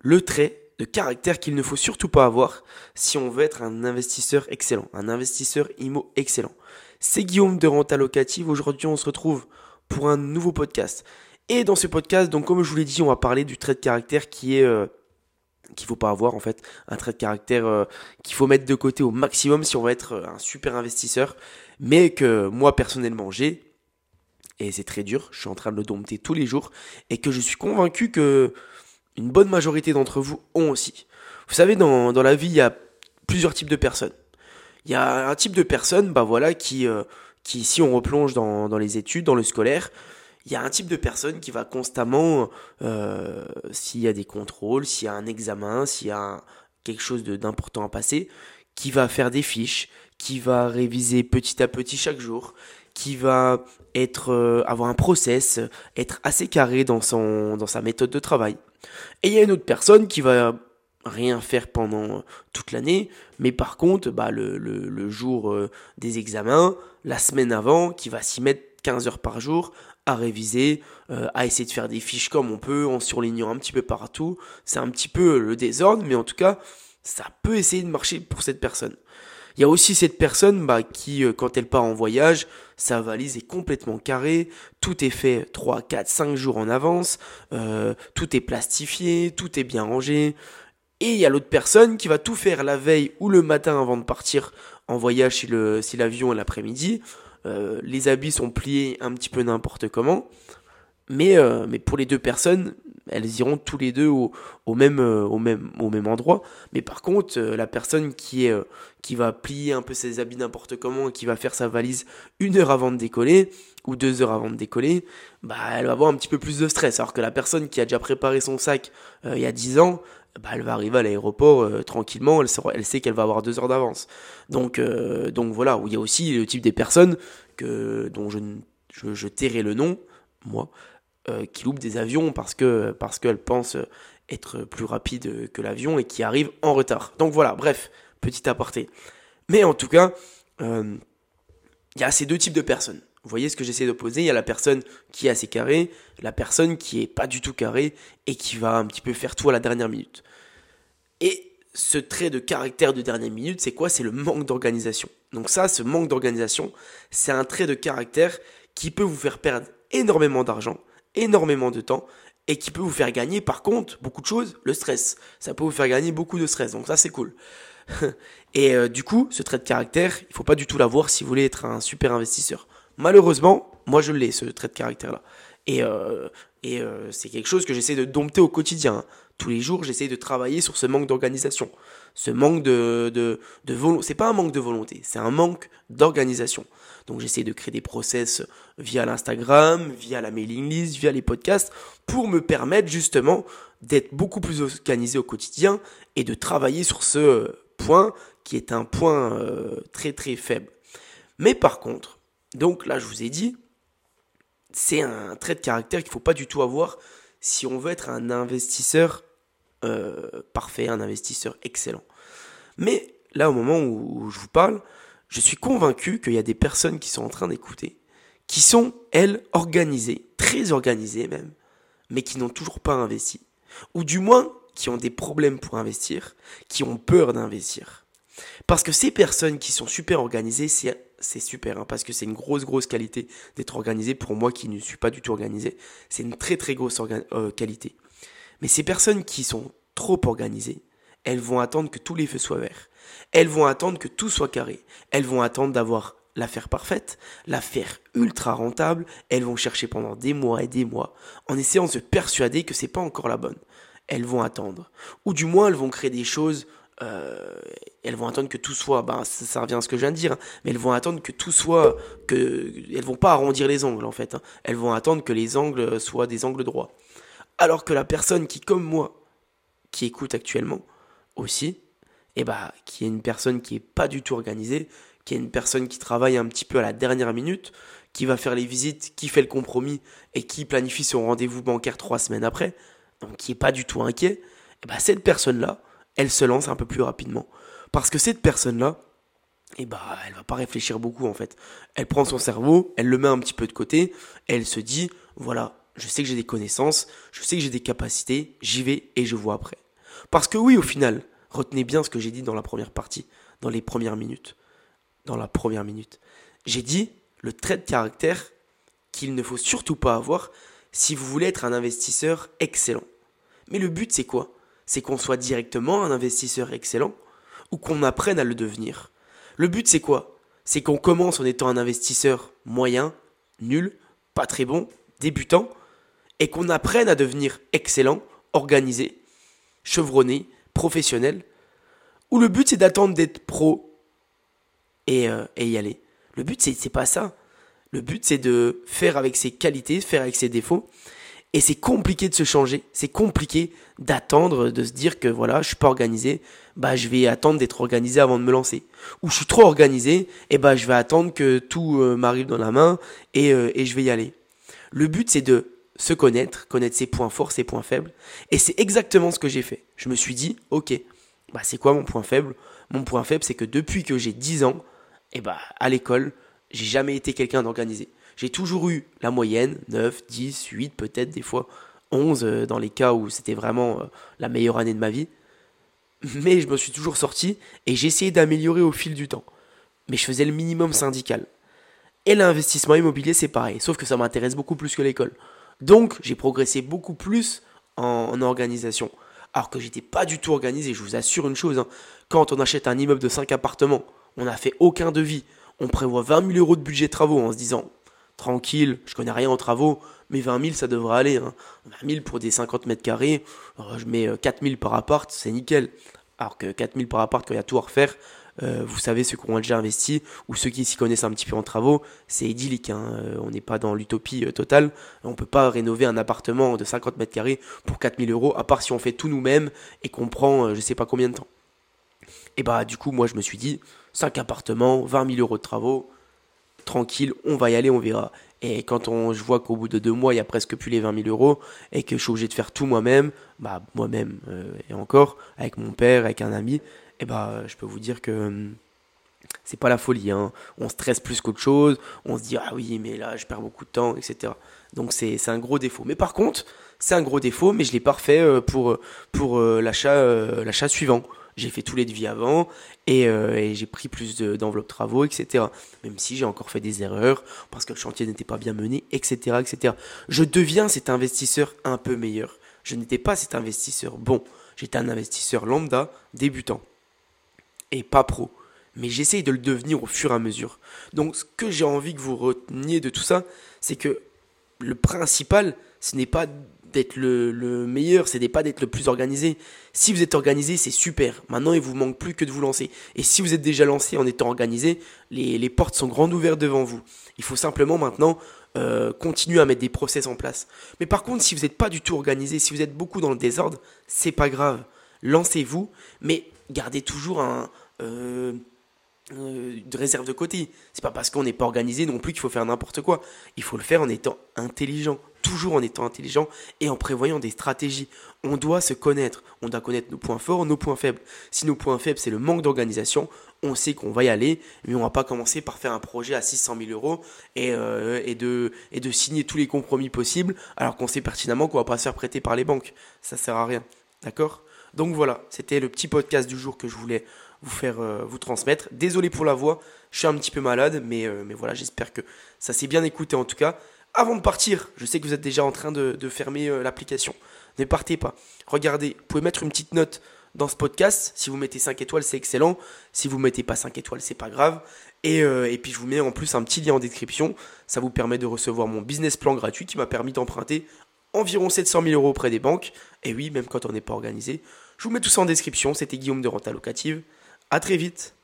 le trait de caractère qu'il ne faut surtout pas avoir si on veut être un investisseur excellent, un investisseur IMO excellent. C'est Guillaume de Renta Locative. Aujourd'hui, on se retrouve pour un nouveau podcast. Et dans ce podcast, donc comme je vous l'ai dit, on va parler du trait de caractère qui est euh, qu'il faut pas avoir en fait, un trait de caractère euh, qu'il faut mettre de côté au maximum si on veut être un super investisseur, mais que moi personnellement j'ai et c'est très dur, je suis en train de le dompter tous les jours et que je suis convaincu que une bonne majorité d'entre vous ont aussi. Vous savez, dans, dans la vie, il y a plusieurs types de personnes. Il y a un type de personne, bah voilà, qui, euh, qui si on replonge dans, dans les études, dans le scolaire, il y a un type de personne qui va constamment, euh, s'il y a des contrôles, s'il y a un examen, s'il y a quelque chose d'important à passer, qui va faire des fiches, qui va réviser petit à petit chaque jour, qui va être euh, avoir un process, être assez carré dans son dans sa méthode de travail. Et il y a une autre personne qui va rien faire pendant toute l'année, mais par contre, bah, le, jour euh, des examens, la semaine avant, qui va s'y mettre 15 heures par jour à réviser, euh, à essayer de faire des fiches comme on peut, en surlignant un petit peu partout. C'est un petit peu le désordre, mais en tout cas, ça peut essayer de marcher pour cette personne. Il y a aussi cette personne bah, qui, euh, quand elle part en voyage, sa valise est complètement carrée, tout est fait 3, 4, 5 jours en avance, euh, tout est plastifié, tout est bien rangé. Et il y a l'autre personne qui va tout faire la veille ou le matin avant de partir en voyage si, le, si l'avion est l'après-midi. Euh, les habits sont pliés un petit peu n'importe comment. Mais, mais pour les deux personnes, elles iront tous les deux au, euh, même, endroit. Mais par contre, euh, la personne qui, est, qui va plier un peu ses habits n'importe comment qui va faire sa valise une heure avant de décoller, ou deux heures avant de décoller, bah, elle va avoir un petit peu plus de stress. Alors que la personne qui a déjà préparé son sac il y a dix ans, bah, elle va arriver à l'aéroport tranquillement, elle, sait qu'elle va avoir deux heures d'avance. Donc, voilà, où il y a aussi le type des personnes dont je tairai le nom, moi, euh, qui loupent des avions parce que parce qu'elles pensent être plus rapides que l'avion et qui arrivent en retard. Donc voilà, bref, petit aparté. Mais en tout cas, euh, il y a ces deux types de personnes. Vous voyez ce que j'essaie d'opposer Il y a la personne qui est assez carrée, la personne qui est pas du tout carrée et qui va un petit peu faire tout à la dernière minute. Et ce trait de caractère de dernière minute, c'est quoi? C'est le manque d'organisation. Donc ça, ce manque d'organisation, c'est un trait de caractère qui peut vous faire perdre énormément d'argent, énormément de temps et qui peut vous faire gagner par contre beaucoup de choses, le stress. Ça peut vous faire gagner beaucoup de stress, donc ça c'est cool. et euh, du coup, ce trait de caractère, il faut pas du tout l'avoir si vous voulez être un super investisseur. Malheureusement, moi je l'ai ce trait de caractère là. Et, euh, et euh, c'est quelque chose que j'essaie de dompter au quotidien. Tous les jours, j'essaie de travailler sur ce manque d'organisation. Ce manque de, de, de volonté. C'est pas un manque de volonté, c'est un manque d'organisation. Donc j'essaie de créer des process via l'Instagram, via la mailing list, via les podcasts, pour me permettre justement d'être beaucoup plus organisé au quotidien et de travailler sur ce point qui est un point euh, très très faible. Mais par contre, donc là je vous ai dit, c'est un trait de caractère qu'il ne faut pas du tout avoir si on veut être un investisseur euh, parfait, un investisseur excellent. Mais là, au moment où je vous parle, je suis convaincu qu'il y a des personnes qui sont en train d'écouter, qui sont, elles, organisées, très organisées même, mais qui n'ont toujours pas investi. Ou du moins, qui ont des problèmes pour investir, qui ont peur d'investir. Parce que ces personnes qui sont super organisées, c'est super, hein, parce que c'est une grosse, grosse qualité d'être organisé. Pour moi qui ne suis pas du tout organisé, c'est une très, très grosse euh, qualité. Mais ces personnes qui sont trop organisées, elles vont attendre que tous les feux soient verts. Elles vont attendre que tout soit carré. Elles vont attendre d'avoir l'affaire parfaite, l'affaire ultra rentable. Elles vont chercher pendant des mois et des mois en essayant de se persuader que c'est pas encore la bonne. Elles vont attendre. Ou du moins, elles vont créer des choses euh, elles vont attendre que tout soit, ben, ça, revient à ce que je viens de dire, hein, mais elles vont attendre que tout soit, que elles vont pas arrondir les angles en fait. Hein. elles vont attendre que les angles soient des angles droits. Alors que la personne qui, comme moi, qui écoute actuellement aussi, et eh bah, qui est une personne qui est pas du tout organisée, qui est une personne qui travaille un petit peu à la dernière minute, qui va faire les visites, qui fait le compromis et qui planifie son rendez-vous bancaire trois semaines après, donc qui est pas du tout inquiet, et eh bah, cette personne-là, elle se lance un peu plus rapidement. Parce que cette personne-là, et eh bah, elle va pas réfléchir beaucoup en fait. Elle prend son cerveau, elle le met un petit peu de côté, elle se dit, voilà, je sais que j'ai des connaissances, je sais que j'ai des capacités, j'y vais et je vois après. Parce que oui, au final, retenez bien ce que j'ai dit dans la première partie, dans les premières minutes. Dans la première minute. J'ai dit le trait de caractère qu'il ne faut surtout pas avoir si vous voulez être un investisseur excellent. Mais le but, c'est quoi? C'est qu'on soit directement un investisseur excellent ou qu'on apprenne à le devenir. Le but, c'est quoi? C'est qu'on commence en étant un investisseur moyen, nul, pas très bon, débutant, et qu'on apprenne à devenir excellent, organisé, chevronné, professionnel, ou le but c'est d'attendre d'être pro et, euh, et, y aller. Le but c'est pas ça. Le but c'est de faire avec ses qualités, faire avec ses défauts. Et c'est compliqué de se changer, c'est compliqué d'attendre, de se dire que voilà, je suis pas organisé, bah je vais attendre d'être organisé avant de me lancer. Ou je suis trop organisé, et bah je vais attendre que tout euh, m'arrive dans la main et, euh, et je vais y aller. Le but c'est de se connaître, connaître ses points forts, ses points faibles. Et c'est exactement ce que j'ai fait. Je me suis dit, ok, bah c'est quoi mon point faible? Mon point faible, c'est que depuis que j'ai 10 ans, et eh bah à l'école, j'ai jamais été quelqu'un d'organisé. J'ai toujours eu la moyenne, 9, 10, 8, peut-être des fois 11 euh, dans les cas où c'était vraiment euh, la meilleure année de ma vie. Mais je me suis toujours sorti et j'ai essayé d'améliorer au fil du temps. Mais je faisais le minimum syndical. Et l'investissement immobilier, c'est pareil, sauf que ça m'intéresse beaucoup plus que l'école. Donc, j'ai progressé beaucoup plus en, organisation. Alors que j'étais pas du tout organisé. Je vous assure une chose, hein. quand on achète un immeuble de 5 appartements, on n'a fait aucun devis. On prévoit 20 000 euros de budget de travaux en se disant tranquille, je connais rien en travaux, mais 20 000 ça devrait aller. Hein. 20 000 pour des 50 mètres carrés, je mets 4 euh, 000 par appart, c'est nickel. Alors que 4 000 par appart, quand il y a tout à refaire, euh, vous savez, ceux qui ont déjà investi ou ceux qui s'y connaissent un petit peu en travaux, c'est idyllique. Hein. Euh, on n'est pas dans l'utopie euh, totale. On ne peut pas rénover un appartement de 50 mètres carrés pour 4000 euros, à part si on fait tout nous-mêmes et qu'on prend je sais pas combien de temps. Et bah, du coup, moi, je me suis dit 5 appartements, 20 000 euros de travaux, tranquille, on va y aller, on verra. Et quand on, je vois qu'au bout de deux mois, il y a presque plus les 20 000 euros et que je suis obligé de faire tout moi-même, bah moi-même et encore, avec mon père, avec un ami, eh ben, je peux vous dire que hum, c'est pas la folie. Hein. On stresse plus qu'autre chose. On se dit, ah oui, mais là, je perds beaucoup de temps, etc. Donc, c'est un gros défaut. Mais par contre, c'est un gros défaut, mais je l'ai pas refait euh, pour, pour euh, l'achat euh, l'achat suivant. J'ai fait tous les devis avant et, j'ai pris plus d'enveloppes travaux, etc. Même si j'ai encore fait des erreurs parce que le chantier n'était pas bien mené, etc., etc. Je deviens cet investisseur un peu meilleur. Je n'étais pas cet investisseur bon. J'étais un investisseur lambda, débutant et pas pro. Mais j'essaye de le devenir au fur et à mesure. Donc ce que j'ai envie que vous reteniez de tout ça, c'est que le principal, ce n'est pas d'être le, meilleur, ce n'est pas d'être le plus organisé. Si vous êtes organisé, c'est super. Maintenant, il vous manque plus que de vous lancer. Et si vous êtes déjà lancé en étant organisé, les, portes sont grandes ouvertes devant vous. Il faut simplement maintenant euh, continuer à mettre des process en place. Mais par contre, si vous n'êtes pas du tout organisé, si vous êtes beaucoup dans le désordre, c'est pas grave. Lancez-vous, mais gardez toujours un, euh, euh, réserve de côté. C'est pas parce qu'on n'est pas organisé non plus qu'il faut faire n'importe quoi. Il faut le faire en étant intelligent, toujours en étant intelligent et en prévoyant des stratégies. On doit se connaître, on doit connaître nos points forts, nos points faibles. Si nos points faibles c'est le manque d'organisation, on sait qu'on va y aller, mais on va pas commencer par faire un projet à 600 000 euros et, euh, et, de, et de signer tous les compromis possibles alors qu'on sait pertinemment qu'on va pas se faire prêter par les banques. Ça sert à rien. D'accord? Donc voilà, c'était le petit podcast du jour que je voulais vous faire euh, vous transmettre. Désolé pour la voix, je suis un petit peu malade, mais, euh, mais voilà, j'espère que ça s'est bien écouté en tout cas. Avant de partir, je sais que vous êtes déjà en train de, fermer euh, l'application. Ne partez pas. Regardez, vous pouvez mettre une petite note dans ce podcast. Si vous mettez 5 étoiles, c'est excellent. Si vous mettez pas 5 étoiles, c'est pas grave. Et, et, puis je vous mets en plus un petit lien en description. Ça vous permet de recevoir mon business plan gratuit qui m'a permis d'emprunter environ 700 000 euros auprès des banques. Et oui, même quand on n'est pas organisé. Je vous mets tout ça en description. C'était Guillaume de Renta Locative. À très vite.